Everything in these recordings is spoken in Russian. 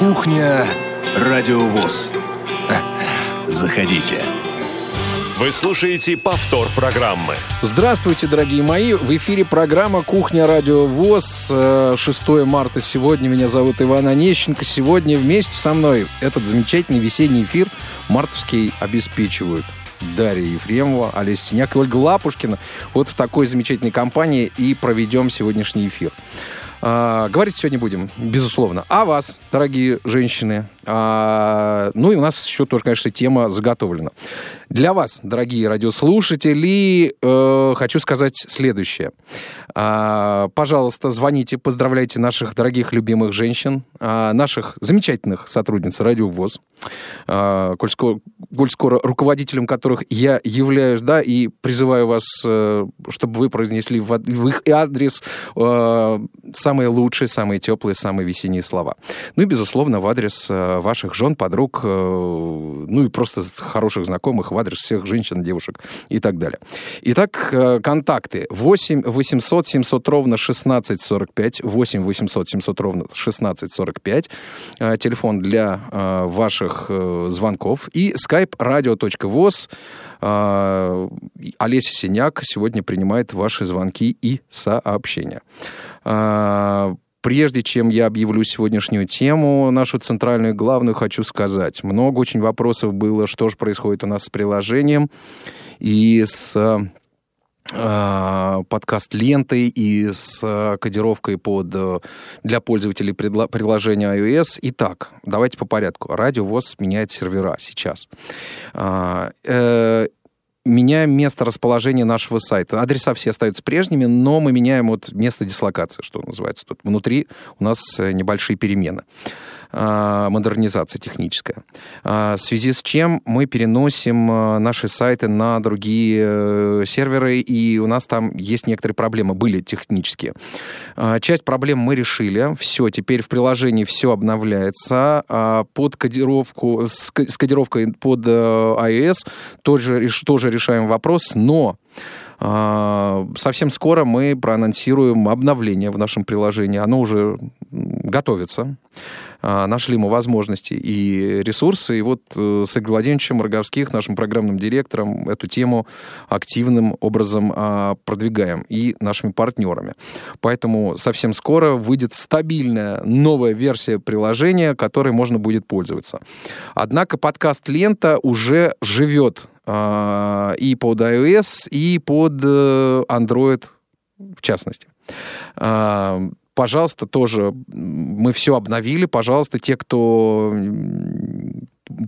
Кухня Радиовоз. Заходите. Вы слушаете повтор программы. Здравствуйте, дорогие мои. В эфире программа «Кухня Радио ВОЗ». 6 марта сегодня. Меня зовут Иван Онищенко. Сегодня вместе со мной этот замечательный весенний эфир мартовский обеспечивают Дарья Ефремова, Олеся Синяк и Ольга Лапушкина. Вот в такой замечательной компании и проведем сегодняшний эфир. А, говорить сегодня будем, безусловно, о вас, дорогие женщины. А, ну и у нас еще тоже, конечно, тема заготовлена. Для вас, дорогие радиослушатели, э, хочу сказать следующее. Э, пожалуйста, звоните, поздравляйте наших дорогих любимых женщин, э, наших замечательных сотрудниц Радио ВОЗ, э, коль, скоро, коль скоро руководителем которых я являюсь, да, и призываю вас, э, чтобы вы произнесли в, в их адрес э, самые лучшие, самые теплые, самые весенние слова. Ну и, безусловно, в адрес э, ваших жен, подруг, э, ну и просто хороших знакомых, адрес всех женщин, девушек и так далее. Итак, э, контакты 8 800 700 ровно 1645, 8 800 700 ровно 1645, э, телефон для э, ваших звонков и skype radio.voz. Олеся Синяк сегодня принимает ваши звонки и сообщения. Прежде чем я объявлю сегодняшнюю тему, нашу центральную главную, хочу сказать. Много очень вопросов было, что же происходит у нас с приложением и с э, подкаст лентой и с кодировкой под, для пользователей приложения iOS. Итак, давайте по порядку. Радио ВОЗ меняет сервера сейчас. Меняем место расположения нашего сайта. Адреса все остаются прежними, но мы меняем вот место дислокации, что называется. Тут внутри у нас э, небольшие перемены. А, модернизация техническая. А, в связи с чем мы переносим а, наши сайты на другие э, серверы, и у нас там есть некоторые проблемы, были технические. Часть проблем мы решили. Все, теперь в приложении все обновляется. Под кодировку, с кодировкой под э, iOS тоже, тоже решаем вопрос, но Совсем скоро мы проанонсируем обновление в нашем приложении. Оно уже готовится. А, нашли мы возможности и ресурсы. И вот э, с Игорем Владимировичем Роговских, нашим программным директором, эту тему активным образом а, продвигаем и нашими партнерами. Поэтому совсем скоро выйдет стабильная новая версия приложения, которой можно будет пользоваться. Однако подкаст «Лента» уже живет а, и под iOS, и под э, Android в частности пожалуйста, тоже мы все обновили. Пожалуйста, те, кто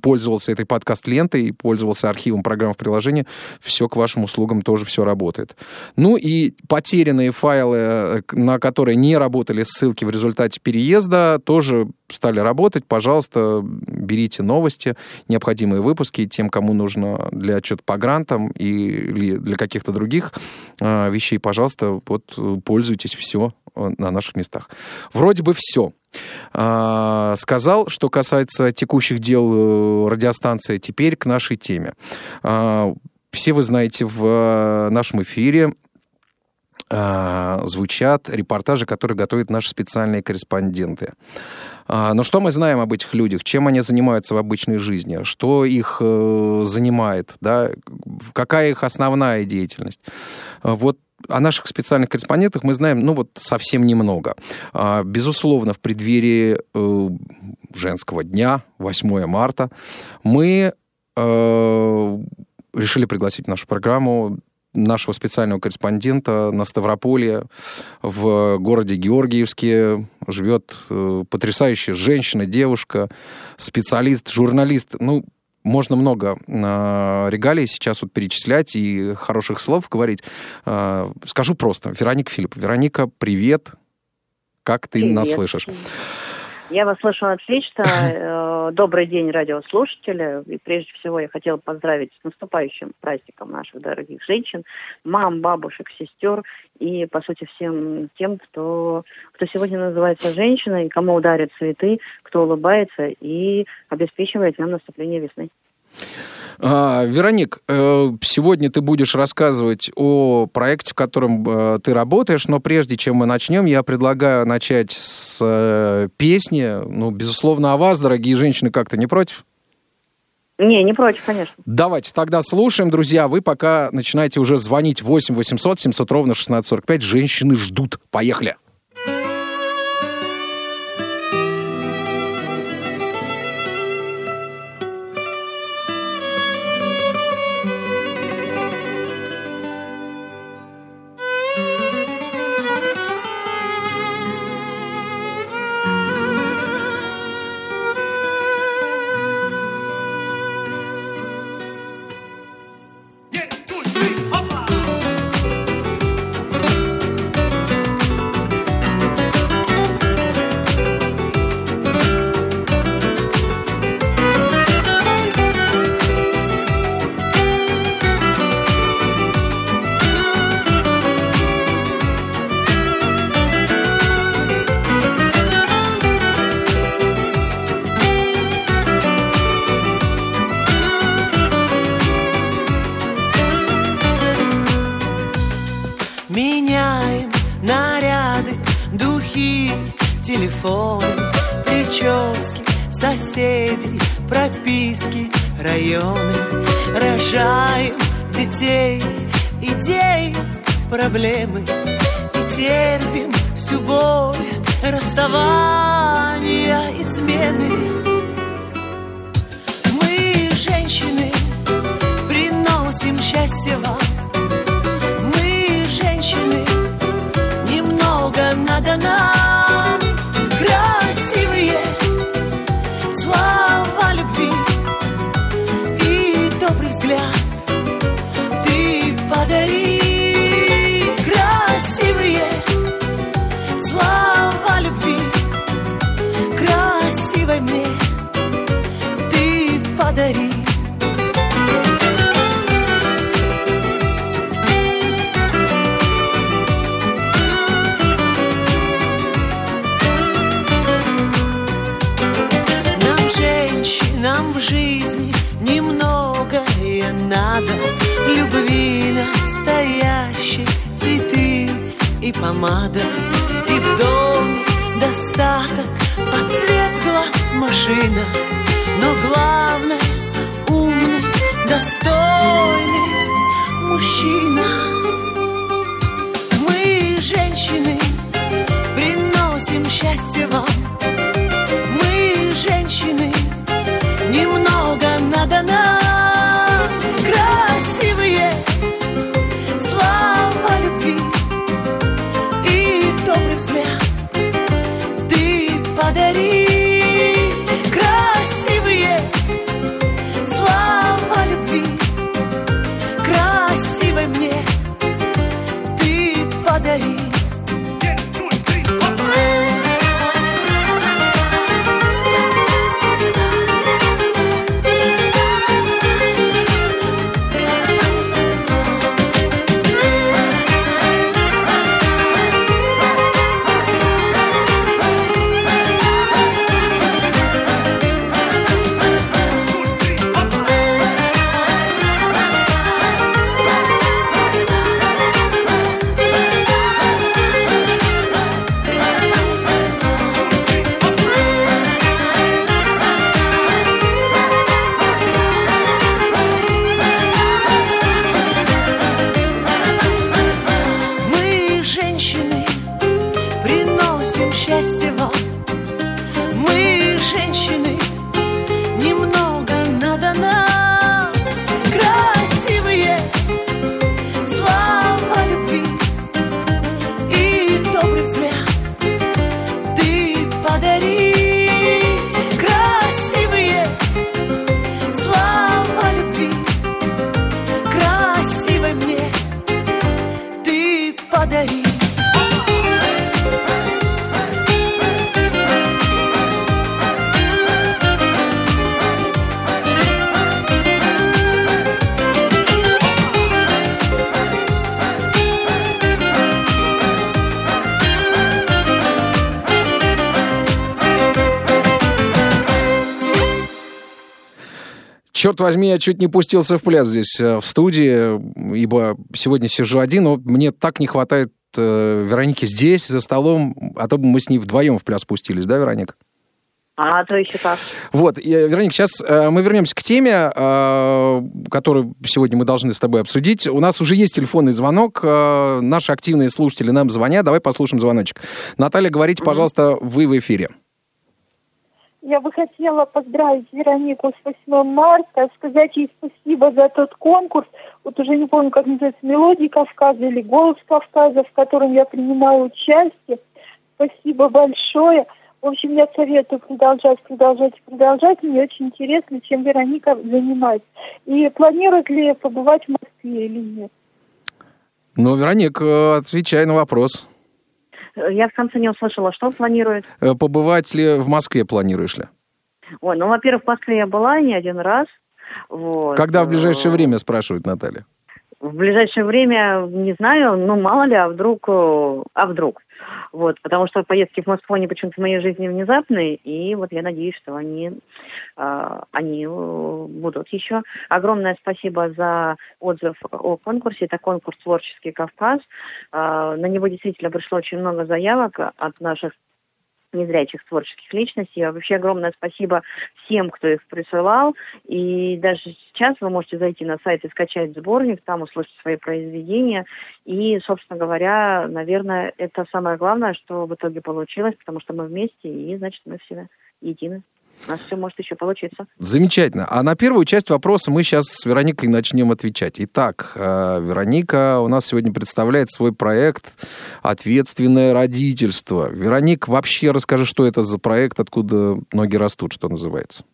пользовался этой подкаст-лентой, пользовался архивом программ в приложении, все к вашим услугам тоже все работает. Ну и потерянные файлы, э, на которые не работали ссылки в результате переезда, тоже стали работать. Пожалуйста, берите новости, необходимые выпуски тем, кому нужно для отчета по грантам или для каких-то других э, вещей. Пожалуйста, вот пользуйтесь все э, на наших местах. Вроде бы все. А, сказал, что касается текущих дел э, радиостанции, теперь к нашей теме. А, все вы знаете, в э, нашем эфире а, звучат репортажи, которые готовят наши специальные корреспонденты. Но что мы знаем об этих людях? Чем они занимаются в обычной жизни? Что их э, занимает? Да? Какая их основная деятельность? Вот о наших специальных корреспондентах мы знаем, ну, вот совсем немного. А, безусловно, в преддверии э, женского дня, 8 марта, мы э, решили пригласить в нашу программу нашего специального корреспондента на Ставрополье в городе Георгиевске живет э, потрясающая женщина, девушка, специалист, журналист. Ну, можно много э, регалий сейчас вот перечислять и хороших слов говорить. Э, скажу просто. Вероника Филипп. Вероника, привет. Как ты привет. нас слышишь? Я вас слышу отлично. Э, добрый день, радиослушатели. И прежде всего я хотела поздравить с наступающим праздником наших дорогих женщин, мам, бабушек, сестер и, по сути, всем тем, кто, кто сегодня называется женщиной, кому ударят цветы, кто улыбается и обеспечивает нам наступление весны. А, Вероник, э, сегодня ты будешь рассказывать о проекте, в котором э, ты работаешь, но прежде чем мы начнем, я предлагаю начать с э, песни. Ну, безусловно, о вас, дорогие женщины, как-то не против? Не, не против, конечно. Давайте тогда слушаем, друзья. Вы пока начинаете уже звонить 8 800 700 ровно 1645. Женщины ждут. Поехали. Подари. Нам, женщинам в жизни немногое надо. Любви настоящей, цветы и помада. И в доме достаток, под цвет глаз машина. Но главное, Черт возьми, я чуть не пустился в пляс здесь э, в студии, ибо сегодня сижу один, но мне так не хватает э, Вероники здесь, за столом, а то бы мы с ней вдвоем в пляс спустились, да, Вероника? А, то еще как. Вот, э, Вероника, сейчас э, мы вернемся к теме, которую сегодня мы должны с тобой обсудить. У нас уже есть телефонный звонок, наши активные слушатели нам звонят, давай послушаем звоночек. Наталья, говорите, пожалуйста, вы в эфире. Я бы хотела поздравить Веронику с 8 марта, сказать ей спасибо за тот конкурс. Вот уже не помню, как называется, «Мелодии Кавказа» или «Голос Кавказа», в котором я принимаю участие. Спасибо большое. В общем, я советую продолжать, продолжать, продолжать. Мне очень интересно, чем Вероника занимается. И планирует ли побывать в Москве или нет? Ну, Вероника, отвечай на вопрос. Я в конце не услышала, что планирует. Э, Побывать ли в Москве планируешь ли? Ой, ну, во-первых, в Москве я была не один раз. Вот. Когда в ближайшее Э, время, спрашивает Наталья. В ближайшее время, не знаю, ну, мало ли, а вдруг, э, а вдруг. Вот, потому что поездки в Москву, они почему-то в моей жизни внезапные, и вот я надеюсь, что они, э, они будут еще. Огромное спасибо за отзыв о конкурсе. Это конкурс «Творческий Кавказ». Э, на него действительно пришло очень много заявок от наших незрячих творческих личностей. А вообще огромное спасибо всем, кто их присылал. И даже сейчас вы можете зайти на сайт и скачать сборник, там услышать свои произведения. И, собственно говоря, наверное, это самое главное, что в итоге получилось, потому что мы вместе, и, значит, мы все едины. Нас все может еще получиться. Замечательно. А на первую часть вопроса мы сейчас с Вероникой начнем отвечать. Итак, э, Вероника у нас сегодня представляет свой проект «Ответственное родительство». Вероник, вообще расскажи, что это за проект, откуда ноги растут, что называется.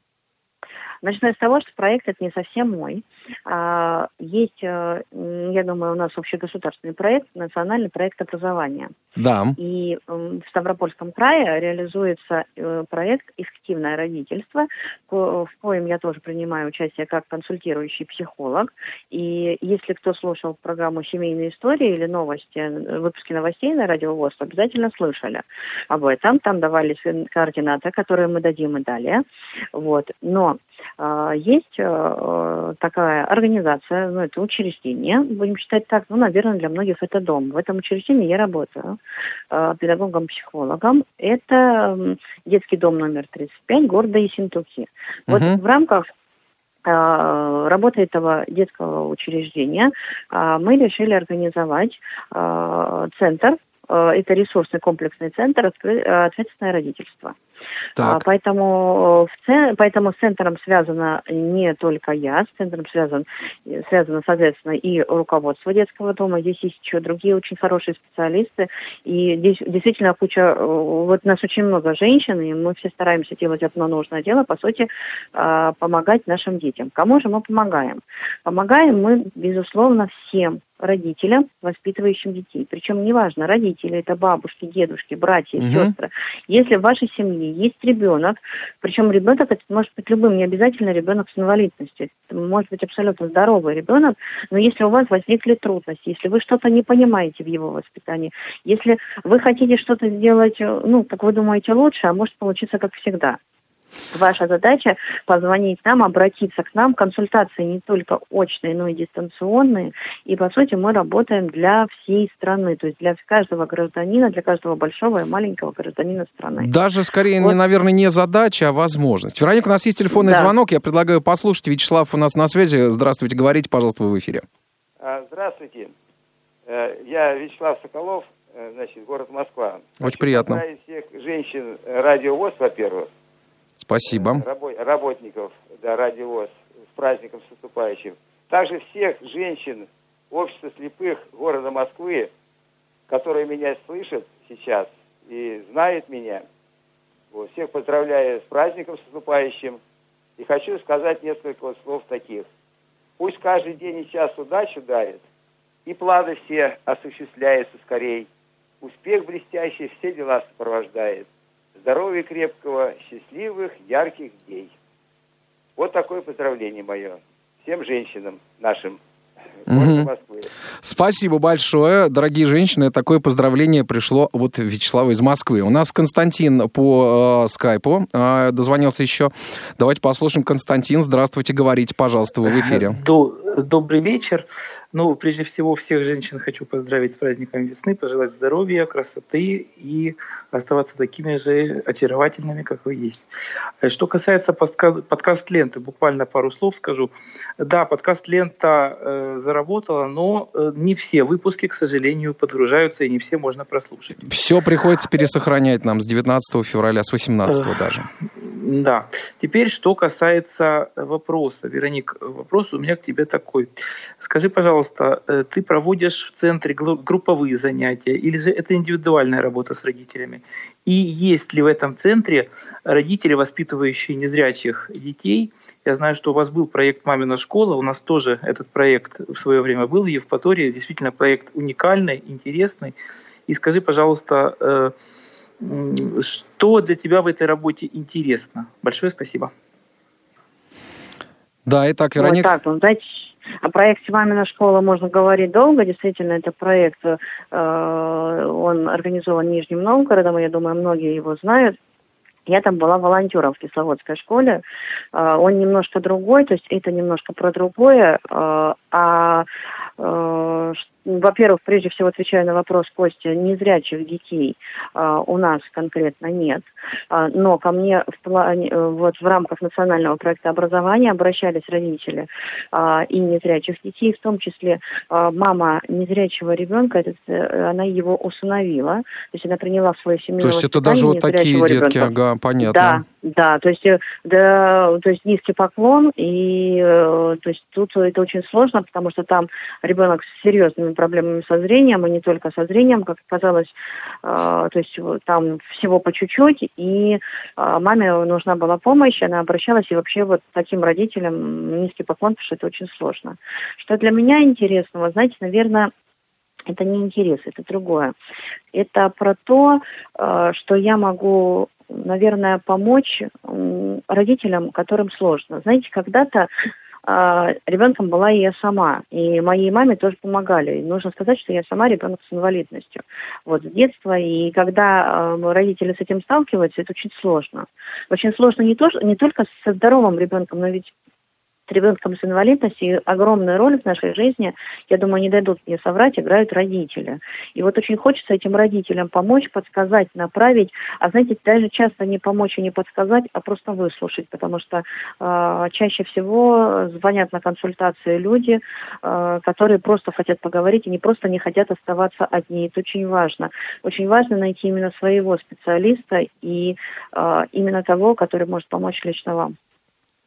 Начну с того, что проект это не совсем мой. А, Есть, э, я думаю, у нас общегосударственный проект, национальный проект образования. Да. И в Ставропольском крае реализуется э, проект «Эффективное родительство», в коем я тоже принимаю участие как консультирующий психолог. И если кто слушал программу «Семейные истории» или новости, э, выпуски новостей на Радио ВОЗ, обязательно слышали об этом. Там давались координаты, которые мы дадим и далее. Вот. Но есть э, такая организация, ну, это учреждение, будем считать так, ну, наверное, для многих это дом. В этом учреждении я работаю э, педагогом-психологом. Это детский дом номер 35 города Ессентуки. Вот Мгм. в рамках э, работы этого детского учреждения мы решили организовать центр, это ресурсный комплексный центр «Откры- э, «Ответственное родительство». А, Так. Поэтому, в це- поэтому с центром связана не только я, с центром связан, э, связано, соответственно, и руководство детского дома. Здесь есть еще другие очень хорошие специалисты. И здесь действительно куча, э, вот нас очень много женщин, и мы все стараемся делать одно нужное дело, по сути, а, помогать нашим детям. Кому же мы помогаем? Помогаем мы, безусловно, всем родителям, воспитывающим детей. Причем неважно, родители это бабушки, дедушки, братья, Мгм. сестры. Если в вашей семье есть ребенок, причем ребенок это может быть любым, не обязательно ребенок с инвалидностью, это может быть абсолютно здоровый ребенок, но если у вас возникли трудности, если вы что-то не понимаете в его воспитании, если вы хотите что-то сделать, э, ну, как вы думаете, лучше, а может получиться как всегда. Ваша задача позвонить нам, обратиться к нам. Консультации не только очные, но и дистанционные. И, по сути, мы работаем для всей страны, то есть для каждого гражданина, для каждого большого и маленького гражданина страны. Даже скорее, Вот. не, наверное, не задача, а возможность. Вероника, у нас есть телефонный Да. звонок. Я предлагаю послушать. Вячеслав у нас на связи. Здравствуйте, говорите, пожалуйста, вы в эфире. А, Здравствуйте. Э, Я Вячеслав Соколов, э, значит, город Москва. Очень приятно. Поздравить всех женщин э, Радио ВОЗ, во-первых, Спасибо. рабо- работников да, Радио ВОЗ с праздником с наступающим. Также всех женщин общества слепых города Москвы, которые меня слышат сейчас и знают меня. Вот, всех поздравляю с праздником с наступающим. И хочу сказать несколько слов таких. Пусть каждый день и час удачу дарит, и планы все осуществляются скорей. Успех блестящий все дела сопровождает. Здоровья крепкого, счастливых, ярких дней. Вот такое поздравление мое всем женщинам нашим. Москвы. Спасибо большое, дорогие женщины. Такое поздравление пришло вот Вячеслава из Москвы. У нас Константин по э, скайпу э, дозвонился еще. Давайте послушаем. Константин, здравствуйте, говорите, пожалуйста, вы в эфире. До- добрый вечер. Ну, прежде всего, всех женщин хочу поздравить с праздником весны, пожелать здоровья, красоты и оставаться такими же очаровательными, как вы есть. Э, Что касается подка- подкаст-ленты, буквально пару слов скажу. Да, подкаст-лента э, заработала, но э, не все выпуски, к сожалению, подгружаются, и не все можно прослушать. Все приходится пересохранять нам с 19 февраля, с 18 даже. Да. Теперь, что касается вопроса. Вероник, вопрос у меня к тебе такой. Скажи, пожалуйста, э, ты проводишь в центре групповые занятия или же это индивидуальная работа с родителями? И есть ли в этом центре родители, воспитывающие незрячих детей? Я знаю, что у вас был проект «Мамина школа», у нас тоже этот проект в свое время был в Евпатории. Действительно, проект уникальный, интересный. И скажи, пожалуйста, э, что для тебя в этой работе интересно? Большое спасибо. Да, итак, Вот Вероника. так, ну, знаете, о проекте «Мамина школа» можно говорить долго. Действительно, это проект, э, он организован Нижним Новгородом, и я думаю, многие его знают. Я там была волонтером в Кисловодской школе. Э, Он немножко другой, то есть это немножко про другое. э, А, э, во-первых, прежде всего отвечаю на вопрос Костя, незрячих детей э, у нас конкретно нет. А, Но ко мне в плане, э, вот в рамках национального проекта образования обращались родители а, и незрячих детей, в том числе а, мама незрячего ребенка, этот, э, она его усыновила, то есть она приняла в свою семью То есть это даже вот такие детки, ага, понятно. Да, да, то есть, да, то есть низкий поклон, и то есть тут это очень сложно, потому что там ребенок с серьезными проблемами со зрением, и не только со зрением, как оказалось, э, то есть там всего по чуть-чуть, и э, маме нужна была помощь, она обращалась, и вообще вот таким родителям низкий поклон, потому что это очень сложно. Что для меня интересного, знаете, наверное, это не интерес, это другое. Это про то, э, что я могу, наверное, помочь родителям, которым сложно. Знаете, когда-то а, ребенком была и я сама, и моей маме тоже помогали. И нужно сказать, что я сама ребенок с инвалидностью. Вот с детства, и когда э, родители с этим сталкиваются, это очень сложно. Очень сложно не, то, не только со здоровым ребенком, но ведь с ребенком с инвалидностью огромную роль в нашей жизни, я думаю, не дадут мне соврать, играют родители. И вот очень хочется этим родителям помочь, подсказать, направить, а знаете, даже часто не помочь и не подсказать, а просто выслушать, потому что э, чаще всего звонят на консультации люди, э, которые просто хотят поговорить и не просто не хотят оставаться одни. Это очень важно. Очень важно найти именно своего специалиста и э, именно того, который может помочь лично вам.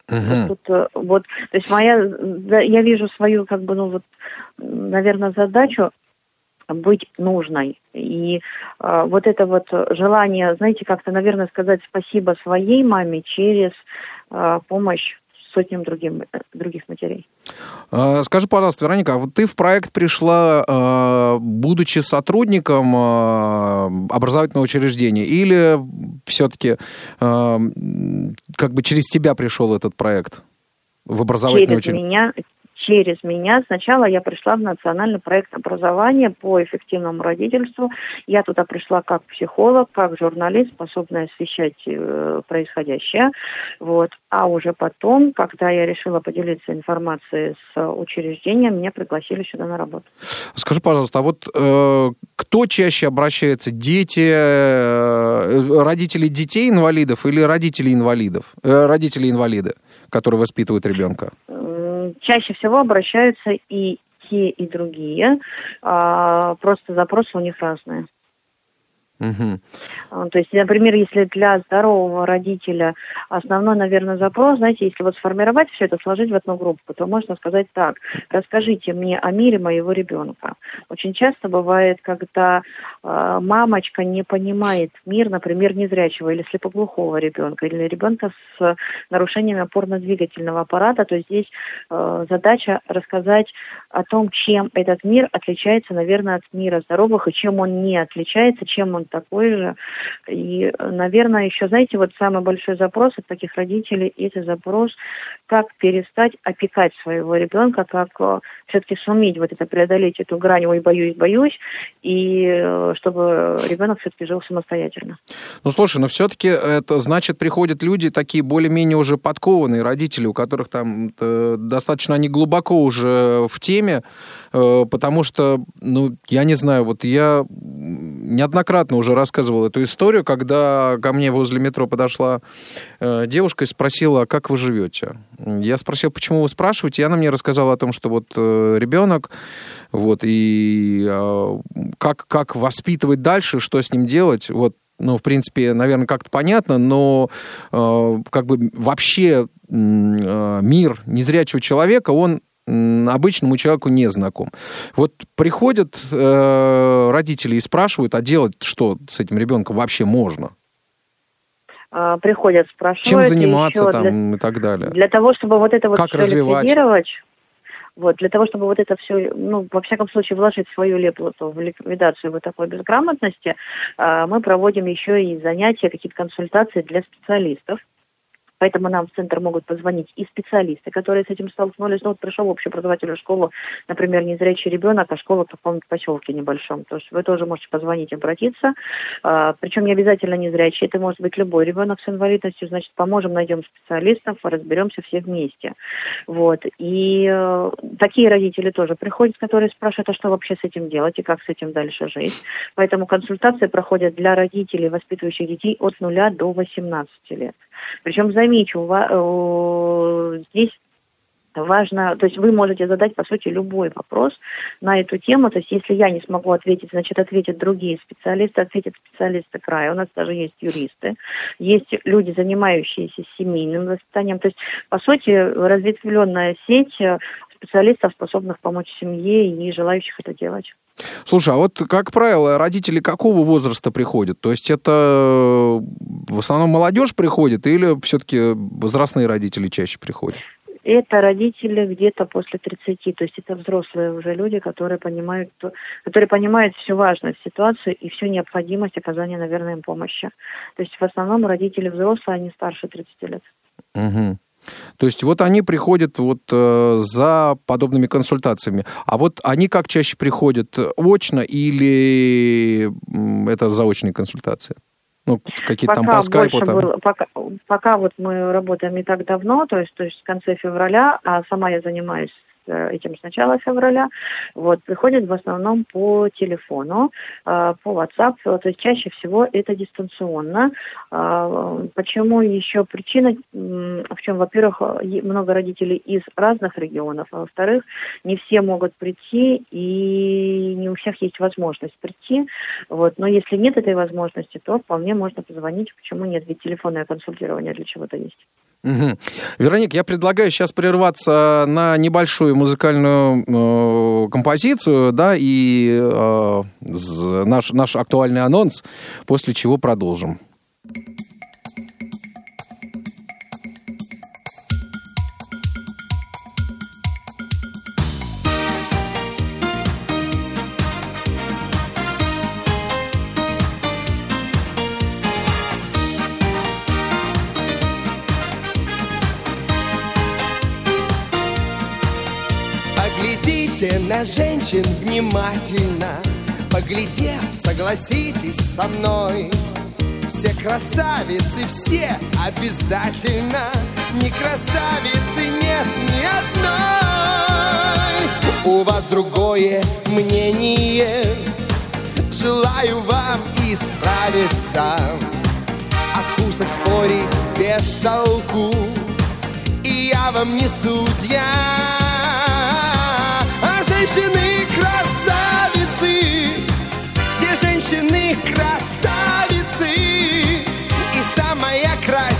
Мгм. Тут, э, вот, то есть моя, да, я вижу свою, как бы, ну вот, наверное, задачу быть нужной. И э, вот это вот желание, знаете, как-то, наверное, сказать спасибо своей маме через э, помощь сотням другим, э, других матерей. А, Скажи, пожалуйста, Вероника, а вот ты в проект пришла, а, будучи сотрудником а, образовательного учреждения, или все-таки как бы через тебя пришел этот проект в образовательное через учреждение? меня, через меня. Сначала я пришла в национальный проект образования по эффективному родительству. Я туда пришла как психолог, как журналист, способная освещать э, происходящее. Вот. А уже потом, когда я решила поделиться информацией с учреждением, меня пригласили сюда на работу. Скажи, пожалуйста, а вот э, кто чаще обращается? Дети, э, родители детей инвалидов или родители инвалидов? Э, родители инвалиды, которые воспитывают ребенка? Чаще всего обращаются и те, и другие. А, Просто запросы у них разные. А, То есть, например, если для здорового родителя основной, наверное, запрос, знаете, если вот сформировать все это, сложить в одну группу, то можно сказать так, расскажите мне о мире моего ребенка. Очень часто бывает, когда э, мамочка не понимает мир, например, незрячего или слепоглухого ребенка, или ребенка с нарушением опорно-двигательного аппарата, то здесь э, задача рассказать о том, чем этот мир отличается, наверное, от мира здоровых, и чем он не отличается, чем он такой же. И, наверное, еще, знаете, вот самый большой запрос от таких родителей – это запрос, как перестать опекать своего ребенка, как все-таки суметь вот это преодолеть эту грань «ой, боюсь, боюсь», и э, чтобы ребенок все-таки жил самостоятельно. Ну, слушай, но все-таки это значит, приходят люди такие более-менее уже подкованные родители, у которых там э, достаточно они глубоко уже в теме, э, потому что, ну, я не знаю, вот я неоднократно уже рассказывал эту историю, когда ко мне возле метро подошла девушка и спросила, как вы живете? Я спросил, почему вы спрашиваете, и она мне рассказала о том, что вот ребенок, вот, и как, как воспитывать дальше, что с ним делать, вот, ну, в принципе, наверное, как-то понятно, но э, как бы вообще э, мир незрячего человека, он обычному человеку не знаком. Вот приходят э, родители и спрашивают, а делать что с этим ребенком вообще можно? А, приходят, спрашивают. Чем заниматься там для, и так далее? Для того, чтобы вот это вот как все развивать? вот, для того, чтобы вот это все, ну, во всяком случае, вложить свою леплоту в ликвидацию вот такой безграмотности, а, мы проводим еще и занятия, какие-то консультации для специалистов, Поэтому нам в центр могут позвонить и специалисты, которые с этим столкнулись. Ну, вот пришел общеобразовательную школу, например, незрячий ребенок, а школа в каком-то поселке небольшом. То есть вы тоже можете позвонить, обратиться. А, причем не обязательно незрячий, это может быть любой ребенок с инвалидностью. Значит, поможем, найдем специалистов, разберемся все вместе. Вот. И э, такие родители тоже приходят, которые спрашивают, а что вообще с этим делать и как с этим дальше жить. Поэтому консультации проходят для родителей, воспитывающих детей от 0 до 18 лет. Причем, замечу, здесь важно, то есть вы можете задать, по сути, любой вопрос на эту тему. То есть если я не смогу ответить, значит, ответят другие специалисты, ответят специалисты края. У нас даже есть юристы, есть люди, занимающиеся семейным воспитанием. То есть, по сути, разветвленная сеть специалистов, способных помочь семье и желающих это делать. Слушай, а вот, как правило, родители какого возраста приходят? То есть это э, в основном молодежь приходит или все-таки возрастные родители чаще приходят? Это родители где-то после 30, то есть это взрослые уже люди, которые понимают, которые понимают всю важность ситуации и всю необходимость оказания, наверное, им помощи. То есть в основном родители взрослые, они старше 30 лет. Угу. То есть вот они приходят вот э, за подобными консультациями. А вот они как чаще приходят, очно или это заочные консультации? Ну, какие-то там по скайпу. Там. Было, пока, пока вот мы работаем не так давно, то есть, то есть в конце февраля, а сама я занимаюсь этим с начала февраля, вот, приходят в основном по телефону, э, по WhatsApp, то есть чаще всего это дистанционно. Э, почему еще причина, в чем, во-первых, много родителей из разных регионов, а во-вторых, не все могут прийти и не у всех есть возможность прийти, вот, но если нет этой возможности, то вполне можно позвонить, почему нет, ведь телефонное консультирование для чего-то есть. Угу. Вероник, я предлагаю сейчас прерваться на небольшую музыкальную э, композицию, да, и э, наш, наш актуальный анонс, после чего продолжим. Женщин внимательно. Поглядев, согласитесь со мной. Все красавицы, все обязательно. Не красавицы нет ни одной. У вас другое мнение. Желаю вам исправиться. О вкусах спорить без толку. И я вам не судья женщины красавицы, все женщины красавицы, и самая красивая,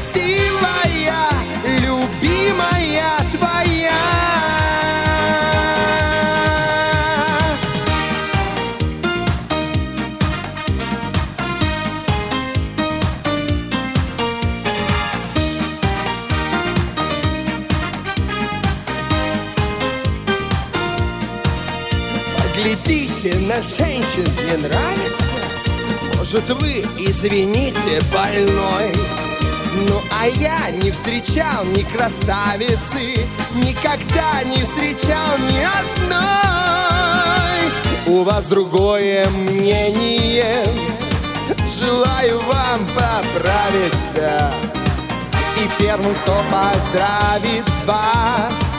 женщин мне нравится. Может вы, извините, больной? Ну а я не встречал ни красавицы Никогда не встречал ни одной. У вас другое мнение. Желаю вам поправиться. И первым, кто поздравит вас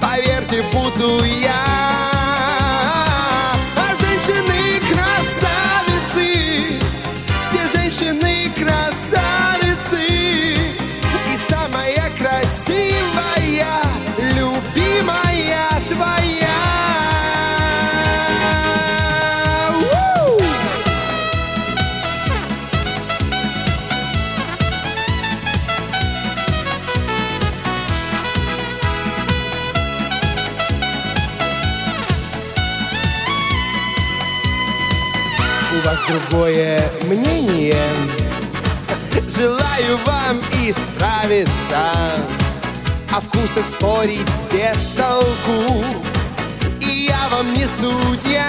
Поверьте, буду я другое мнение. Желаю вам исправиться О вкусах спорить без толку. И я вам не судья.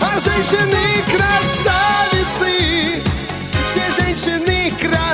А женщины красавицы Все женщины красавицы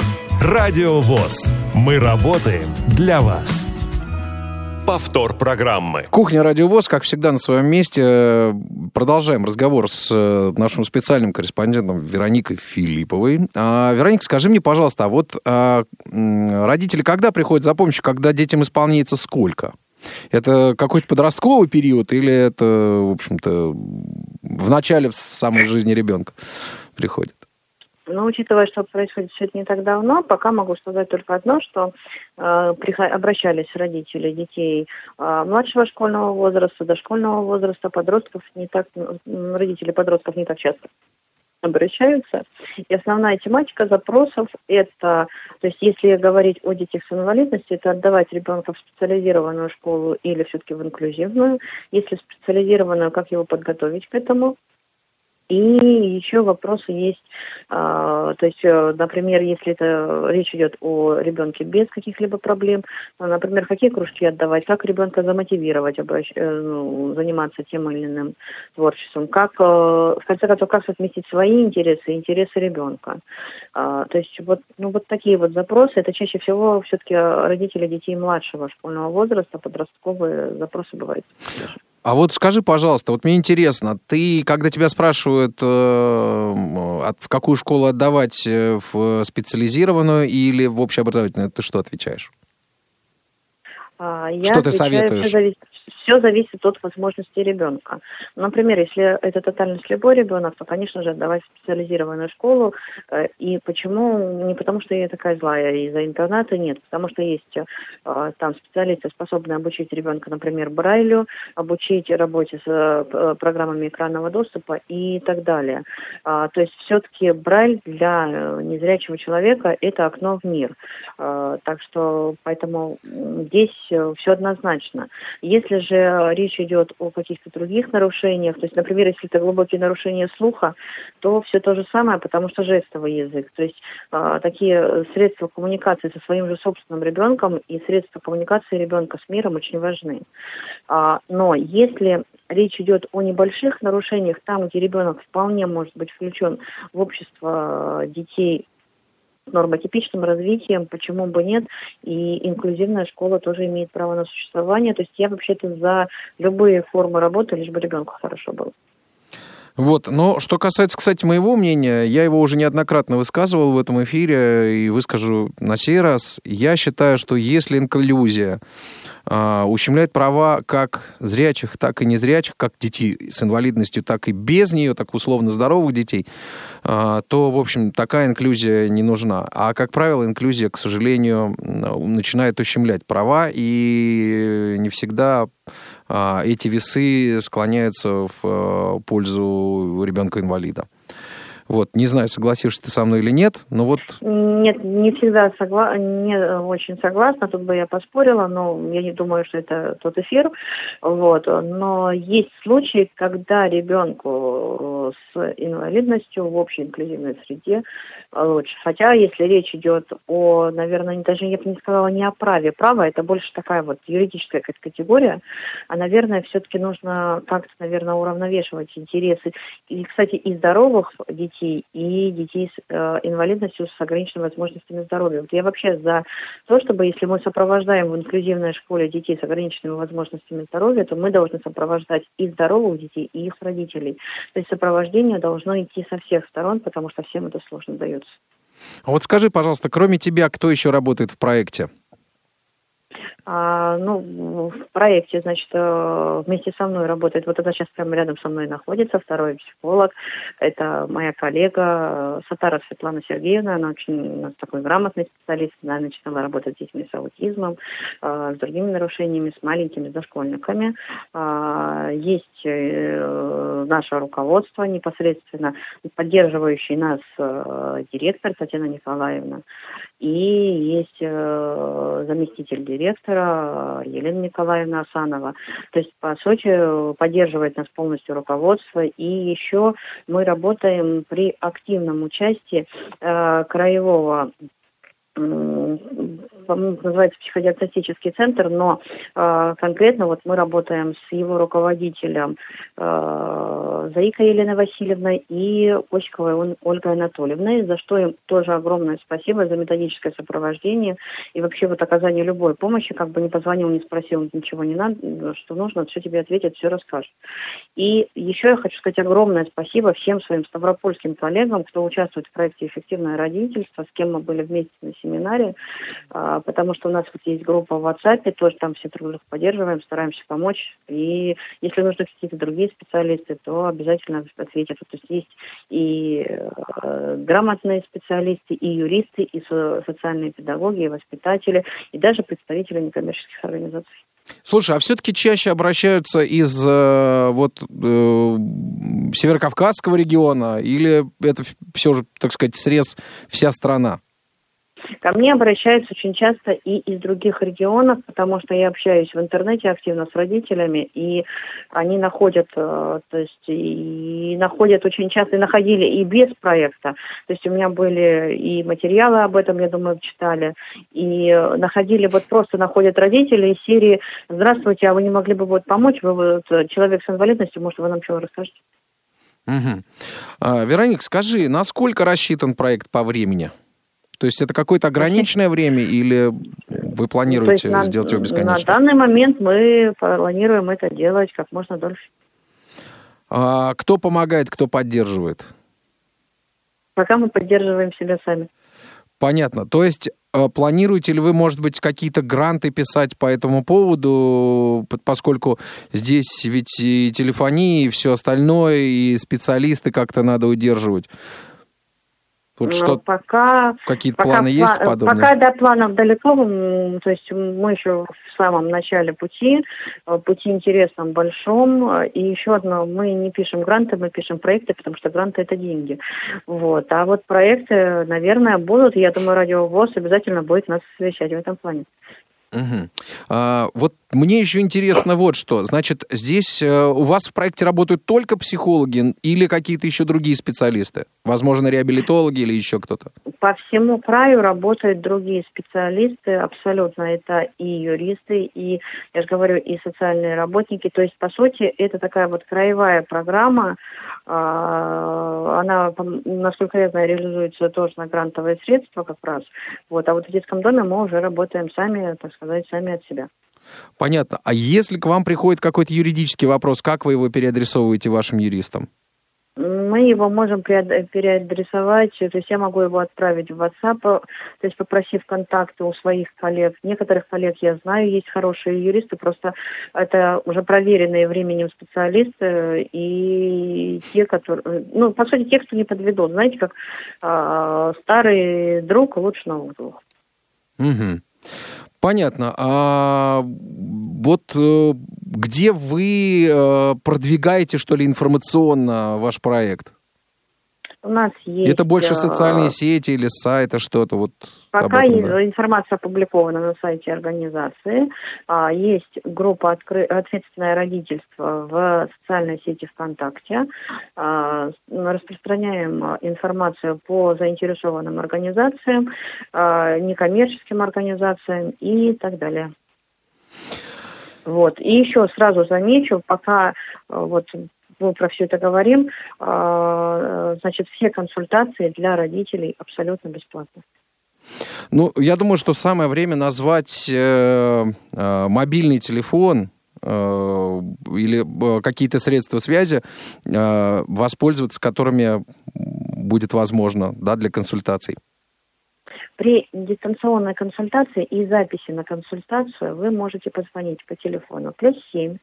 Радио ВОЗ. Мы работаем для вас. Повтор программы. Кухня Радиовоз, как всегда, на своем месте. Продолжаем разговор с э, нашим специальным корреспондентом Вероникой Филипповой. А, Вероника, скажи мне, пожалуйста, а вот а, родители когда приходят за помощью, когда детям исполняется сколько? Это какой-то подростковый период или это, в общем-то, в начале в самой жизни ребенка приходит? Но учитывая, что происходит все это не так давно, пока могу сказать только одно, что э, обращались родители детей э, младшего школьного возраста, дошкольного возраста, подростков не так, родители подростков не так часто обращаются. И основная тематика запросов это, то есть если говорить о детях с инвалидностью, это отдавать ребенка в специализированную школу или все-таки в инклюзивную. Если в специализированную, как его подготовить к этому. И еще вопросы есть, а, то есть, э, например, если это речь идет о ребенке без каких-либо проблем, ну, например, какие кружки отдавать, как ребенка замотивировать обращ- э, ну, заниматься тем или иным творчеством, как, э, в конце концов, как совместить свои интересы и интересы ребенка. А, То есть вот, ну, вот такие вот запросы, это чаще всего все-таки родители детей младшего школьного возраста, подростковые запросы бывают. А вот скажи, пожалуйста, вот мне интересно, ты, когда тебя спрашивают, э, от- в какую школу отдавать, э, в специализированную или в общеобразовательную, ты что отвечаешь? А, Я Что ты советуешь? Все зависит, все зависит от возможностей ребенка. Например, если это тотально слепой ребенок, то, конечно же, отдавать в специализированную школу. Э, И почему? Не потому, что я такая злая из-за интерната, нет. Потому что есть э, там специалисты, способные обучить ребенка, например, Брайлю, обучить работе с э, программами экранного доступа и так далее. А, То есть все-таки Брайль для незрячего человека – это окно в мир. Так что поэтому здесь все однозначно. Если же речь идет о каких-то других нарушениях, то есть, например, если это глубокие нарушения слуха, то все то же самое, потому что жестовый язык. То есть э, такие средства коммуникации со своим же собственным ребенком и средства коммуникации ребенка с миром очень важны. А, но если речь идет о небольших нарушениях, там, где ребенок вполне может быть включен в общество э, детей нормотипичным развитием, почему бы нет, и инклюзивная школа тоже имеет право на существование. То есть я вообще-то за любые формы работы, лишь бы ребенку хорошо было. Вот, но что касается, кстати, моего мнения, я его уже неоднократно высказывал в этом эфире и выскажу на сей раз. Я считаю, что если инклюзия э, ущемляет права как зрячих, так и незрячих, как детей с инвалидностью, так и без нее, так условно здоровых детей, э, то, в общем, такая инклюзия не нужна. А, как правило, инклюзия, к сожалению, начинает ущемлять права, и не всегда эти весы склоняются в э, пользу ребенка-инвалида. Вот, не знаю, согласишься ты со мной или нет, но вот... Нет, не всегда согла... не очень согласна, тут бы я поспорила, но я не думаю, что это тот эфир. Вот. Но есть случаи, когда ребенку с инвалидностью в общей инклюзивной среде лучше. Хотя, если речь идет о, наверное, даже я бы не сказала не о праве. Право это больше такая вот юридическая категория, а, наверное, все-таки нужно как-то, наверное, уравновешивать интересы. И, кстати, и здоровых детей, детей и детей с э, инвалидностью с ограниченными возможностями здоровья. Вот я вообще за то, чтобы если мы сопровождаем в инклюзивной школе детей с ограниченными возможностями здоровья, то мы должны сопровождать и здоровых детей, и их родителей. То есть сопровождение должно идти со всех сторон, потому что всем это сложно дается. А вот скажи, пожалуйста, кроме тебя, кто еще работает в проекте? А, ну, в проекте, значит, э, вместе со мной работает, вот она сейчас прямо рядом со мной находится, второй психолог, это моя коллега э, Сатара Светлана Сергеевна, она очень такой грамотный специалист, она начинала работать с детьми с аутизмом, э, с другими нарушениями, с маленькими дошкольниками. Есть наше руководство непосредственно, поддерживающий нас директор Татьяна Николаевна, и есть заместитель директора, директора Елена Николаевна Асанова. То есть, по сути, поддерживает нас полностью руководство. И еще мы работаем при активном участии э, краевого называется психодиагностический центр, но э, конкретно вот мы работаем с его руководителем э, Заикой Еленой Васильевной и Осиковой Ольгой Анатольевной, за что им тоже огромное спасибо за методическое сопровождение и вообще вот оказание любой помощи, как бы не позвонил, не спросил, ничего не надо, что нужно, все тебе ответят, все расскажут. И еще я хочу сказать огромное спасибо всем своим ставропольским коллегам, кто участвует в проекте «Эффективное родительство», с кем мы были вместе на семинаре, а, потому что у нас вот есть группа в WhatsApp, тоже там все друг друга поддерживаем, стараемся помочь. И если нужны какие-то другие специалисты, то обязательно ответят. То есть есть и э, грамотные специалисты, и юристы, и со- социальные педагоги, и воспитатели, и даже представители некоммерческих организаций. Слушай, а все-таки чаще обращаются из э, вот э, Северокавказского региона или это все же, так сказать, срез вся страна? Ко мне обращаются очень часто и из других регионов, потому что я общаюсь в интернете активно с родителями, и они находят, э, то есть и находят очень часто, и находили и без проекта. То есть у меня были и материалы об этом, я думаю, читали, и находили, вот просто находят родители из серии «Здравствуйте, а вы не могли бы вот помочь? Вы вот человек с инвалидностью, может, вы нам чего расскажете?» Угу. Вероник, скажи, насколько рассчитан проект по времени? То есть это какое-то ограниченное время или вы планируете на, сделать его бесконечно? На данный момент мы планируем это делать как можно дольше. А кто помогает, кто поддерживает? Пока мы поддерживаем себя сами. Понятно. То есть а, планируете ли вы, может быть, какие-то гранты писать по этому поводу, поскольку здесь ведь и телефония, и все остальное, и специалисты как-то надо удерживать? Вот что пока какие-то пока планы есть пла- подобные? Пока до планов далеко, то есть мы еще в самом начале пути, э, пути интересном, большом, и еще одно, мы не пишем гранты, мы пишем проекты, потому что гранты это деньги. Вот. А вот проекты, наверное, будут, я думаю, радиовоз обязательно будет нас освещать в этом плане. Угу. А, вот мне еще интересно вот что. Значит, здесь э, у вас в проекте работают только психологи или какие-то еще другие специалисты? Возможно, реабилитологи или еще кто-то? По всему краю работают другие специалисты, абсолютно это и юристы, и, я же говорю, и социальные работники. То есть, по сути, это такая вот краевая программа, а, она, насколько я знаю, реализуется тоже на грантовые средства как раз. Вот. А вот в детском доме мы уже работаем сами, так сказать, сами от себя. Понятно. А если к вам приходит какой-то юридический вопрос, как вы его переадресовываете вашим юристам? Мы его можем переадресовать, то есть я могу его отправить в WhatsApp, то есть попросив контакты у своих коллег. Некоторых коллег я знаю, есть хорошие юристы, просто это уже проверенные временем специалисты и те, которые, ну, по сути, те, кто не подведут. Знаете, как э, старый друг лучше новых двух. Угу. Понятно. А вот э, где вы э, продвигаете, что ли, информационно ваш проект? У нас есть... Это больше э, социальные сети или сайты, что-то вот Пока этом, да. информация опубликована на сайте организации. А, есть группа откры... «Ответственное родительство» в социальной сети ВКонтакте. А, распространяем информацию по заинтересованным организациям, а, некоммерческим организациям и так далее. Вот. И еще сразу замечу, пока вот мы про все это говорим, а, значит, все консультации для родителей абсолютно бесплатно. Ну, я думаю, что самое время назвать э, э, мобильный телефон э, или э, какие-то средства связи, э, воспользоваться которыми будет возможно да, для консультаций. При дистанционной консультации и записи на консультацию вы можете позвонить по телефону плюс 7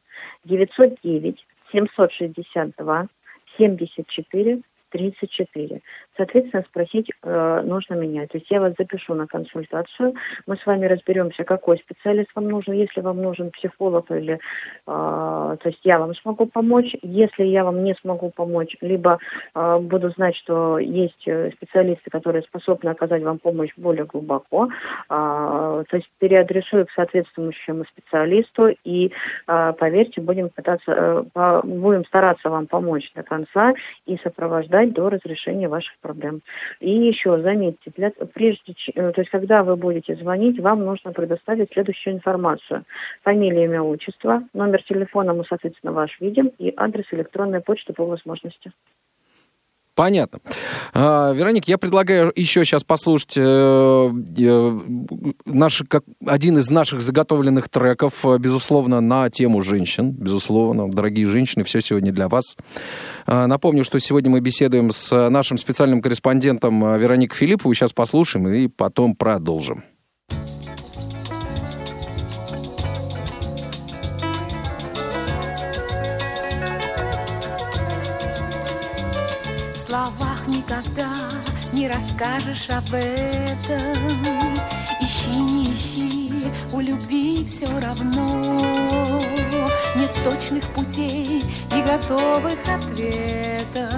909 762 74 34. Соответственно, спросить э, нужно меня. То есть я вас запишу на консультацию, мы с вами разберемся, какой специалист вам нужен. Если вам нужен психолог или, э, то есть я вам смогу помочь. Если я вам не смогу помочь, либо э, буду знать, что есть э, специалисты, которые способны оказать вам помощь более глубоко, э, то есть переадресую к соответствующему специалисту и, э, поверьте, будем пытаться, э, будем стараться вам помочь до конца и сопровождать ждать до разрешения ваших проблем. И еще, заметьте, для, прежде, э, то есть когда вы будете звонить, вам нужно предоставить следующую информацию. Фамилия, имя, отчество, номер телефона мы, соответственно, ваш видим и адрес электронной почты по возможности. Понятно. А, Вероник, я предлагаю еще сейчас послушать э, э, наш, как, один из наших заготовленных треков, э, безусловно, на тему женщин. Безусловно, дорогие женщины, все сегодня для вас. А, напомню, что сегодня мы беседуем с нашим специальным корреспондентом э, Вероникой Филипповой. Сейчас послушаем и потом продолжим. Никогда не расскажешь об этом. Ищи, не ищи, у любви все равно. Нет точных путей и готовых ответов.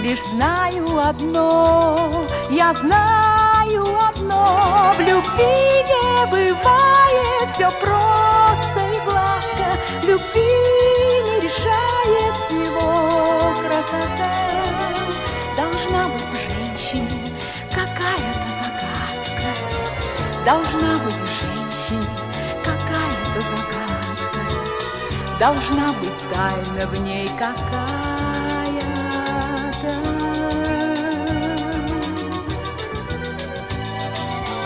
Лишь знаю одно, я знаю одно. В любви не бывает все просто и гладко. Любви не решает всего красота. Должна быть в женщине какая-то загадка, Должна быть тайна в ней какая-то.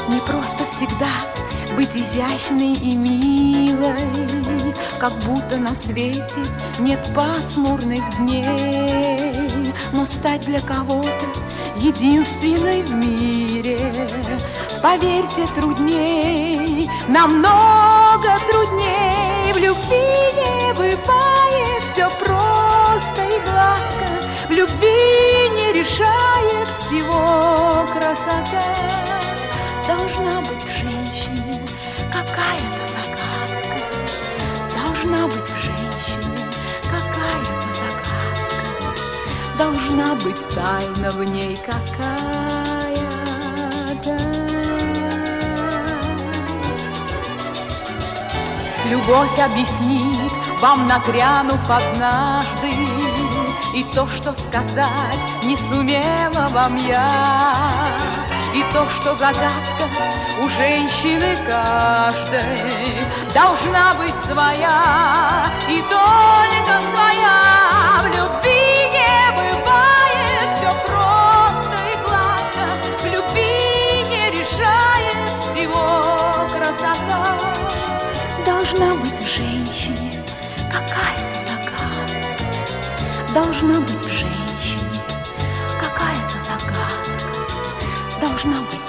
Не просто всегда быть изящной и милой, Как будто на свете нет пасмурных дней, Но стать для кого-то единственной в мире. Поверьте, трудней, намного трудней. В любви не бывает все просто и гладко. В любви не решает всего красота. Должна быть в женщине какая-то загадка. Должна быть в женщине какая-то загадка. Должна быть тайна в ней какая-то. Любовь объяснит вам, нагрянув однажды, И то, что сказать не сумела вам я, И то, что загадка у женщины каждой Должна быть своя, и только своя В любви Должна быть в женщине какая-то загадка Должна быть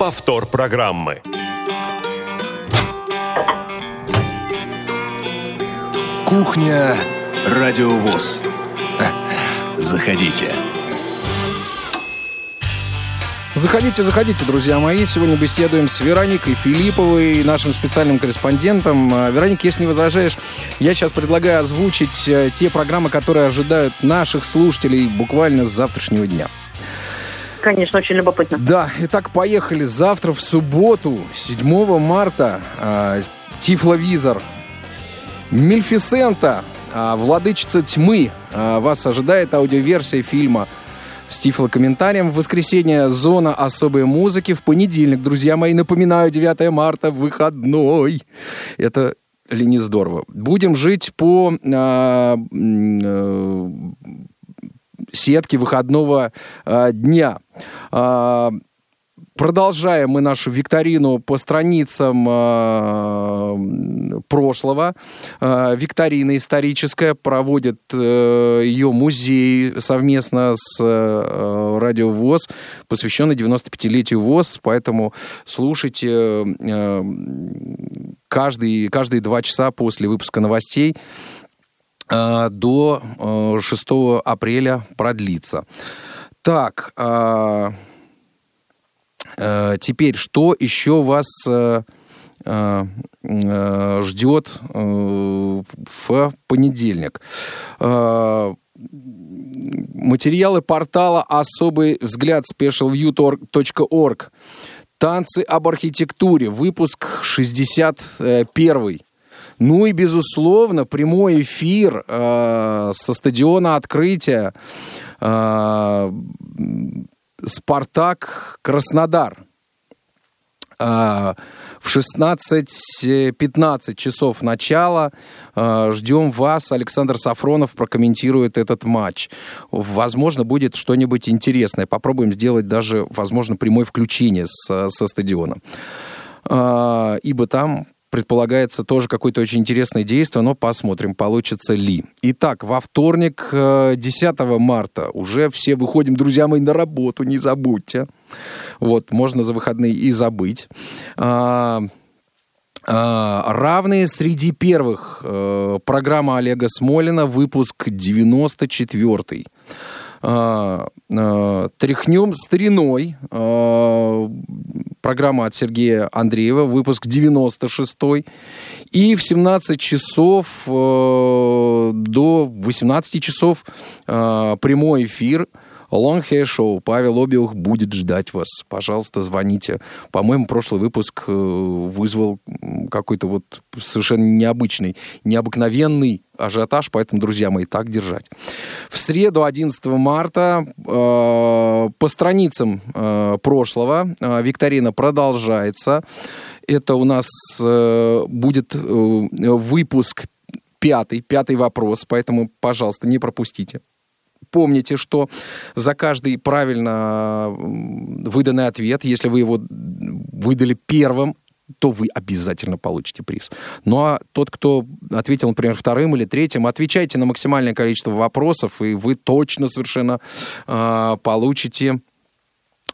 Повтор программы. Кухня Радиовоз. Заходите. Заходите, заходите, друзья мои. Сегодня беседуем с Вероникой Филипповой, нашим специальным корреспондентом. А, Вероника, если не возражаешь, я сейчас предлагаю озвучить э, те программы, которые ожидают наших слушателей буквально с завтрашнего дня. Конечно, очень любопытно. Да, итак, поехали. Завтра в субботу, 7 марта, э, Тифловизор. Мельфисента, э, Владычица тьмы. Э, вас ожидает аудиоверсия фильма с тифлокомментарием. В воскресенье зона особой музыки. В понедельник, друзья мои, напоминаю, 9 марта, выходной. Это ли не здорово? Будем жить по э, э, сетке выходного э, дня. Э, Продолжаем мы нашу викторину по страницам э, прошлого. Э, викторина историческая проводит э, ее музей совместно с э, Радио ВОЗ, посвященный 95-летию ВОЗ. Поэтому слушайте э, каждый, каждые два часа после выпуска новостей до э, 6 апреля продлится. Так, Теперь, что еще вас э, э, э, ждет э, в понедельник? Э, Материалы портала «Особый взгляд» specialview.org. Танцы об архитектуре. Выпуск 61. Ну и, безусловно, прямой эфир э, со стадиона открытия э, «Спартак Краснодар». А, В 16-15 часов начала а, ждем вас. Александр Сафронов прокомментирует этот матч. Возможно, будет что-нибудь интересное. Попробуем сделать даже, возможно, прямое включение с- со стадиона. А, Ибо там предполагается тоже какое-то очень интересное действие, но посмотрим, получится ли. Итак, во вторник, э, 10 марта, уже все выходим, друзья мои, на работу, не забудьте. Вот, можно за выходные и забыть. А, а, равные среди первых. Э, программа Олега Смолина, выпуск 94 а, а, Тряхнем стариной. а, Программа от Сергея Андреева, выпуск 96 И в 17 часов э, до 18 часов э, прямой эфир Long Hair Show. Павел Обиух будет ждать вас. Пожалуйста, звоните. По-моему, прошлый выпуск э, вызвал какой-то вот совершенно необычный, необыкновенный ажиотаж, поэтому, друзья мои, так держать. В среду, 11 марта, э, по страницам э, прошлого э, викторина продолжается. Это у нас э, будет э, выпуск пятый, пятый вопрос, поэтому, пожалуйста, не пропустите. Помните, что за каждый правильно выданный ответ, если вы его выдали первым, то вы обязательно получите приз. Ну а тот, кто ответил, например, вторым или третьим, отвечайте на максимальное количество вопросов, и вы точно совершенно э, получите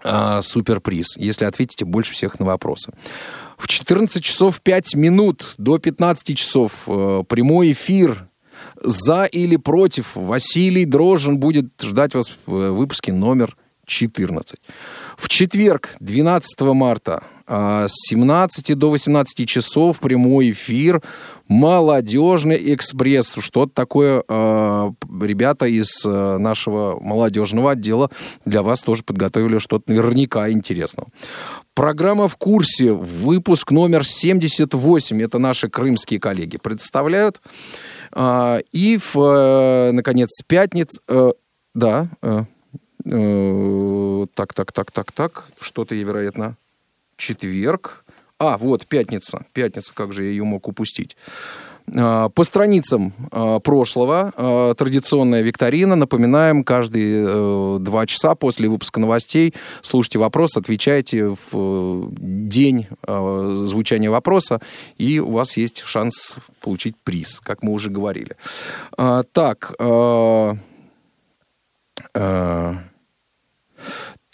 э, суперприз, если ответите больше всех на вопросы. В 14 часов 5 минут до 15 часов э, прямой эфир за или против. Василий Дрожжин будет ждать вас в э, выпуске номер 14. В четверг, 12 марта, а, с 17 до 18 часов прямой эфир «Молодежный экспресс». Что-то такое а, ребята из а, нашего молодежного отдела для вас тоже подготовили что-то наверняка интересного. Программа «В курсе», выпуск номер 78. Это наши крымские коллеги представляют. И, в, э, наконец, пятница... Э, да, э, так, так, так, так, так. Что-то я, вероятно, четверг. А, вот, пятница. Пятница, как же я ее мог упустить? А, по страницам а, прошлого а, традиционная викторина. Напоминаем, каждые э, два часа после выпуска новостей слушайте вопрос, отвечайте в э, день звучания вопроса, и у вас есть шанс получить приз, как мы уже говорили. Так,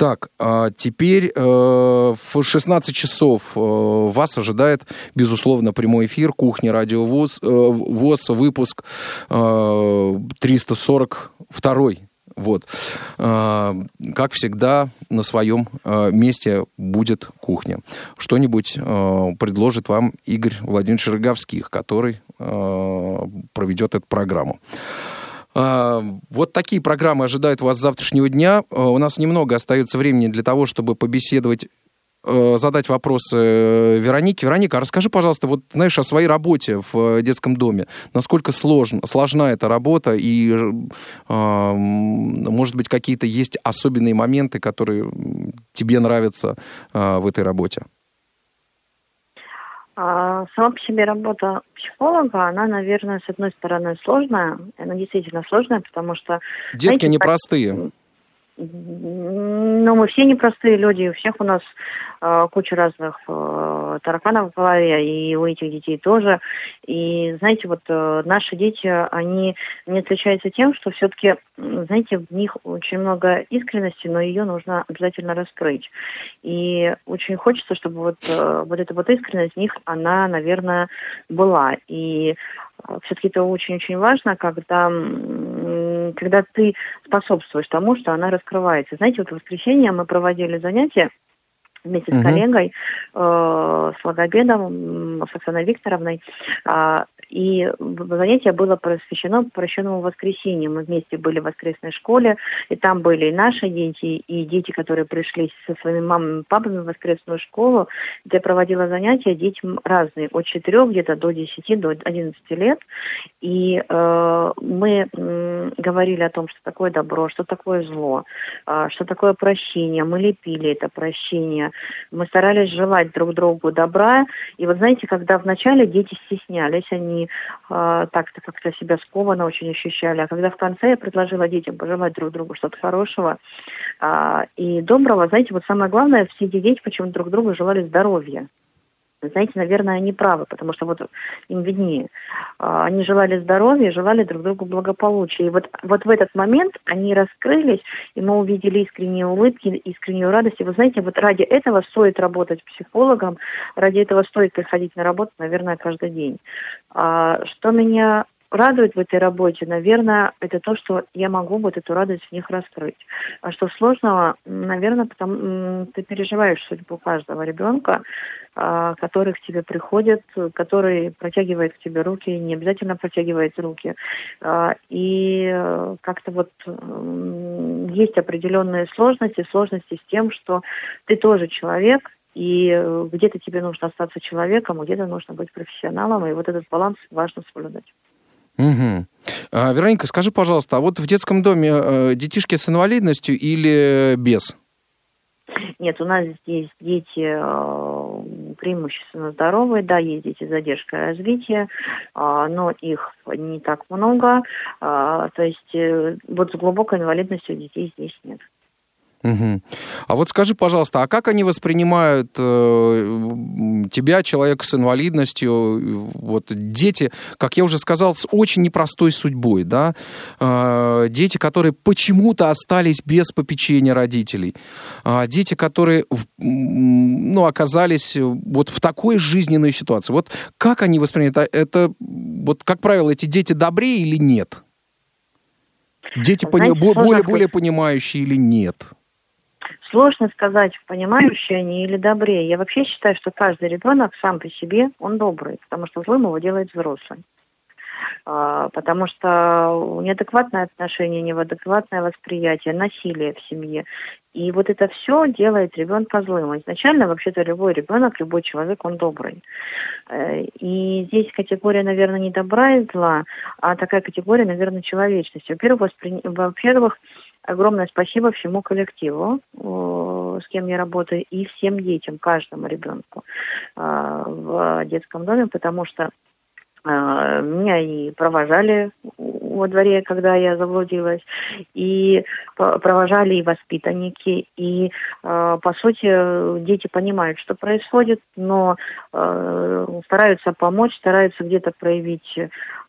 так, а теперь э, в 16 часов э, вас ожидает, безусловно, прямой эфир «Кухня Радио ВОЗ», э, ВОЗ выпуск э, 342 вот. Э, как всегда, на своем э, месте будет кухня. Что-нибудь э, предложит вам Игорь Владимирович Роговских, который проведет эту программу. А, вот такие программы ожидают вас с завтрашнего дня. А, у нас немного остается времени для того, чтобы побеседовать э, задать вопросы э, Веронике. Вероника, а расскажи, пожалуйста, вот, знаешь, о своей работе в э, детском доме. Насколько сложно, сложна эта работа и, может быть, какие-то есть особенные моменты, которые тебе нравятся в этой работе? А, сама по себе работа психолога, она, наверное, с одной стороны сложная, она действительно сложная, потому что... Детки знаете, непростые. Ну, мы все непростые люди, у всех у нас э, куча разных э, тараканов в голове, и у этих детей тоже. И, знаете, вот э, наши дети, они не отличаются тем, что все-таки, знаете, в них очень много искренности, но ее нужно обязательно раскрыть. И очень хочется, чтобы вот, э, вот эта вот искренность в них, она, наверное, была. И э, все-таки это очень-очень важно, когда когда ты способствуешь тому, что она раскрывается. Знаете, вот в воскресенье мы проводили занятия вместе с коллегой, э, с логопедом, с Оксаной Викторовной. Э, и занятие было посвящено прощенному воскресенью. Мы вместе были в воскресной школе, и там были и наши дети, и дети, которые пришли со своими мамами и папами в воскресную школу, где я проводила занятия детям разные, от 4 где-то до 10, до 11 лет. И э, мы э, говорили о том, что такое добро, что такое зло, э, что такое прощение. Мы лепили это прощение. Мы старались желать друг другу добра. И вот знаете, когда вначале дети стеснялись, они э, так-то как-то себя скованно очень ощущали. А когда в конце я предложила детям пожелать друг другу что-то хорошего э, и доброго, знаете, вот самое главное, все эти дети почему-то друг другу желали здоровья знаете, наверное, они правы, потому что вот им виднее. А, они желали здоровья, желали друг другу благополучия. И вот, вот в этот момент они раскрылись, и мы увидели искренние улыбки, искреннюю радость. И вы знаете, вот ради этого стоит работать психологом, ради этого стоит приходить на работу, наверное, каждый день. А, что меня радует в этой работе, наверное, это то, что я могу вот эту радость в них раскрыть. А что сложного, наверное, потому ты переживаешь судьбу каждого ребенка, а, который к тебе приходит, который протягивает к тебе руки, не обязательно протягивает руки. А, и э, как-то вот есть определенные сложности, сложности с тем, что ты тоже человек, и э, где-то тебе нужно остаться человеком, а где-то нужно быть профессионалом, и вот этот баланс важно соблюдать. Угу. А, Вероника, скажи, пожалуйста, а вот в детском доме э, детишки с инвалидностью или без? Нет, у нас здесь дети э, преимущественно здоровые, да, есть дети с задержкой развития, э, но их не так много, э, то есть э, вот с глубокой инвалидностью детей здесь нет. Угу. А вот скажи, пожалуйста, а как они воспринимают э, тебя, человека с инвалидностью, вот дети, как я уже сказал, с очень непростой судьбой, да, э, дети, которые почему-то остались без попечения родителей, э, дети, которые, ну, оказались вот в такой жизненной ситуации. Вот как они воспринимают а это, вот как правило, эти дети добрее или нет? Дети Знаете, пони- более, более понимающие или нет? Сложно сказать, понимающие они или добрее. Я вообще считаю, что каждый ребенок сам по себе, он добрый, потому что злым его делает взрослый. А, потому что неадекватное отношение, неадекватное восприятие, насилие в семье. И вот это все делает ребенка злым. Изначально вообще-то любой ребенок, любой человек, он добрый. Э, и здесь категория, наверное, не добра и зла, а такая категория, наверное, человечности. Во-первых, воспри... во-первых, огромное спасибо всему коллективу, с кем я работаю, и всем детям, каждому ребенку а, в детском доме, потому что а, меня и провожали во дворе, когда я заблудилась, и провожали и воспитанники, и, а, по сути, дети понимают, что происходит, но а, стараются помочь, стараются где-то проявить,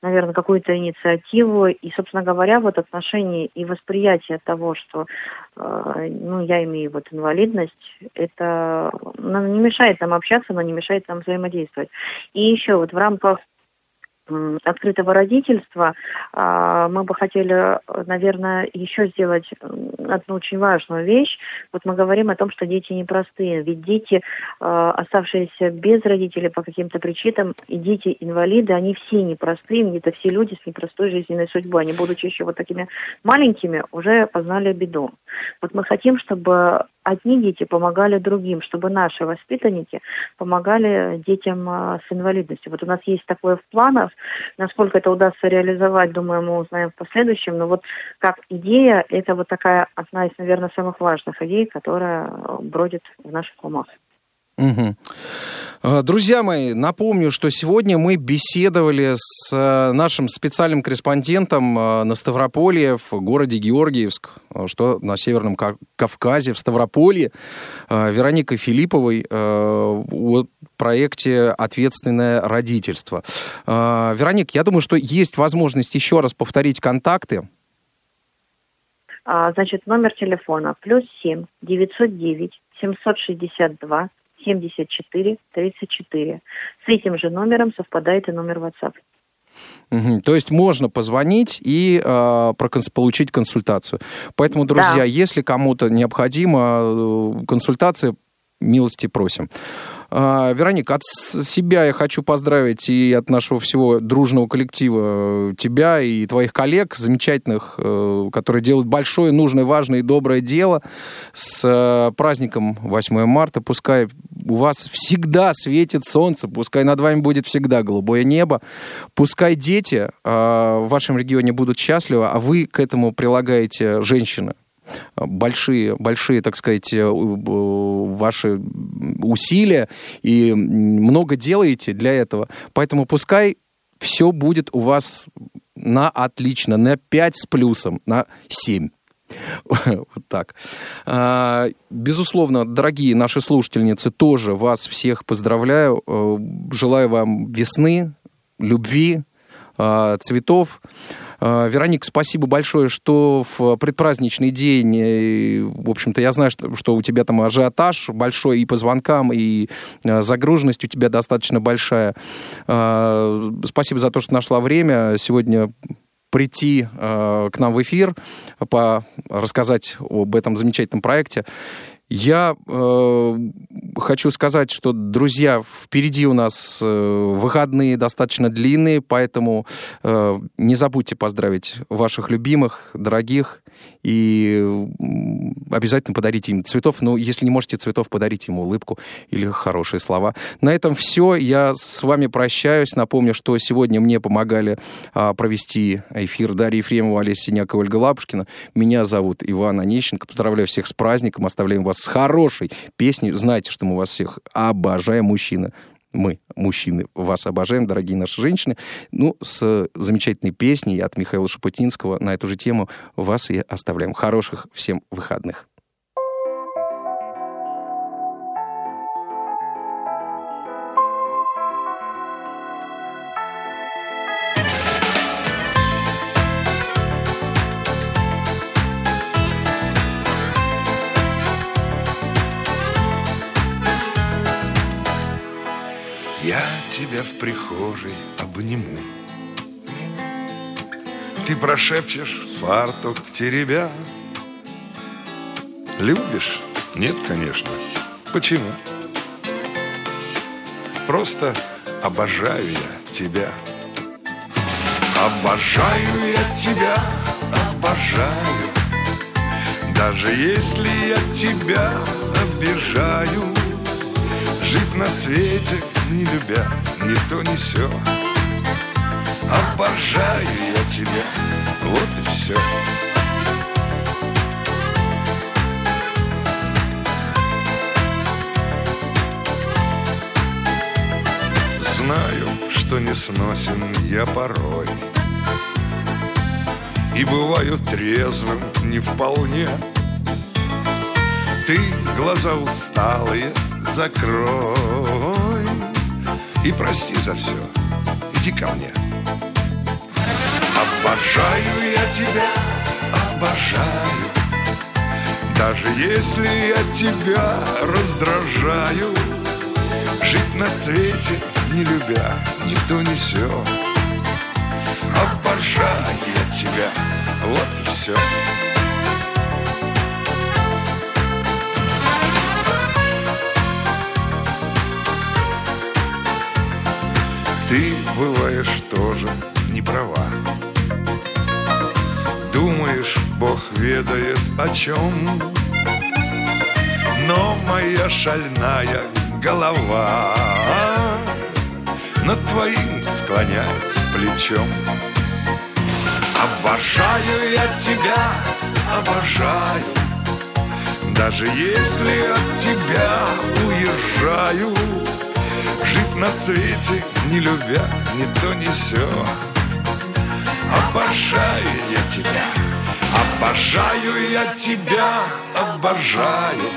наверное, какую-то инициативу, и, собственно говоря, вот отношение и восприятие того, что ну, я имею вот инвалидность, это ну, не мешает нам общаться, но не мешает нам взаимодействовать. И еще вот в рамках открытого родительства, а, мы бы хотели, наверное, еще сделать одну очень важную вещь. Вот мы говорим о том, что дети непростые. Ведь дети, а, оставшиеся без родителей по каким-то причинам, и дети-инвалиды, они все непростые, это все люди с непростой жизненной судьбой. Они, будучи еще вот такими маленькими, уже познали беду. Вот мы хотим, чтобы одни дети помогали другим, чтобы наши воспитанники помогали детям а, с инвалидностью. Вот у нас есть такое в планах. Насколько это удастся реализовать, думаю, мы узнаем в последующем. Но вот как идея, это вот такая одна из, наверное, самых важных идей, которая бродит в наших умах. Угу. Друзья мои, напомню, что сегодня мы беседовали с э, нашим специальным корреспондентом э, на Ставрополье в городе Георгиевск, что на Северном Кавказе, в Ставрополье, Вероникой Филипповой о проекте «Ответственное родительство». Вероник, я думаю, что есть возможность еще раз повторить контакты. А, значит, номер телефона плюс семь девятьсот девять семьсот шестьдесят два 74 34. С этим же номером совпадает и номер WhatsApp. Угу. То есть можно позвонить и э, проконс- получить консультацию. Поэтому, друзья, да. если кому-то необходима э, консультация, милости просим. А, Вероника, от себя я хочу поздравить и от нашего всего дружного коллектива э, тебя и твоих коллег, замечательных, э, которые делают большое, нужное, важное и доброе дело с э, праздником 8 марта. Пускай у вас всегда светит солнце, пускай над вами будет всегда голубое небо, пускай дети в вашем регионе будут счастливы, а вы к этому прилагаете женщины большие, большие, так сказать, э, ваши усилия и много делаете для этого. Поэтому пускай все будет у вас на отлично, на 5 с плюсом, на 7. Вот так. А, безусловно, дорогие наши слушательницы, тоже вас всех поздравляю. Э, желаю вам весны, любви, а, цветов. А, Вероник, спасибо большое, что в предпраздничный день, э, в общем-то, я знаю, что, что у тебя там ажиотаж большой и по звонкам, и э, загруженность у тебя достаточно большая. Спасибо за то, что нашла время сегодня прийти э, к нам в эфир, по, рассказать об этом замечательном проекте. Я э, хочу сказать, что, друзья, впереди у нас э, выходные достаточно длинные, поэтому э, не забудьте поздравить ваших любимых, дорогих, и обязательно подарите им цветов. Ну, если не можете цветов, подарите ему улыбку или хорошие слова. На этом все. Я с вами прощаюсь. Напомню, что сегодня мне помогали а, провести эфир Дарья Ефремова, Олеся Синякова, Ольга Лапушкина. Меня зовут Иван Онищенко. Поздравляю всех с праздником. Оставляем вас с хорошей песней. Знайте, что мы вас всех обожаем, мужчины мы, мужчины, вас обожаем, дорогие наши женщины. Ну, с замечательной песней от Михаила Шапутинского на эту же тему вас и оставляем. Хороших всем выходных. Прихожей обниму. Ты прошепчешь фартук теребя. Любишь Нет, конечно. Почему? Просто обожаю я тебя. Обожаю я тебя, обожаю. Даже если я тебя обижаю, Жить на свете, не любя ни то, ни сё. Обожаю я тебя, вот и все. Знаю, что не сносен я порой И бываю трезвым не вполне Ты глаза усталые закрой И прости за все, иди ко мне. Обожаю я тебя, обожаю. Даже если я тебя раздражаю Жить на свете, не любя, никто не все Обожаю я тебя, вот и все Ты бываешь тоже не права. Думаешь, Бог ведает о чем Но моя шальная голова Над твоим склоняется плечом. Обожаю я тебя, обожаю Даже если от тебя уезжаю Жить на свете, не любя ни то, ни сё. Обожаю я тебя, обожаю я тебя, обожаю.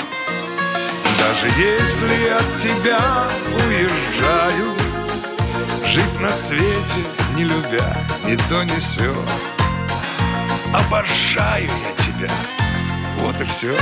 Даже если от тебя уезжаю Жить на свете, не любя ни то, ни сё. Обожаю я тебя, вот и все.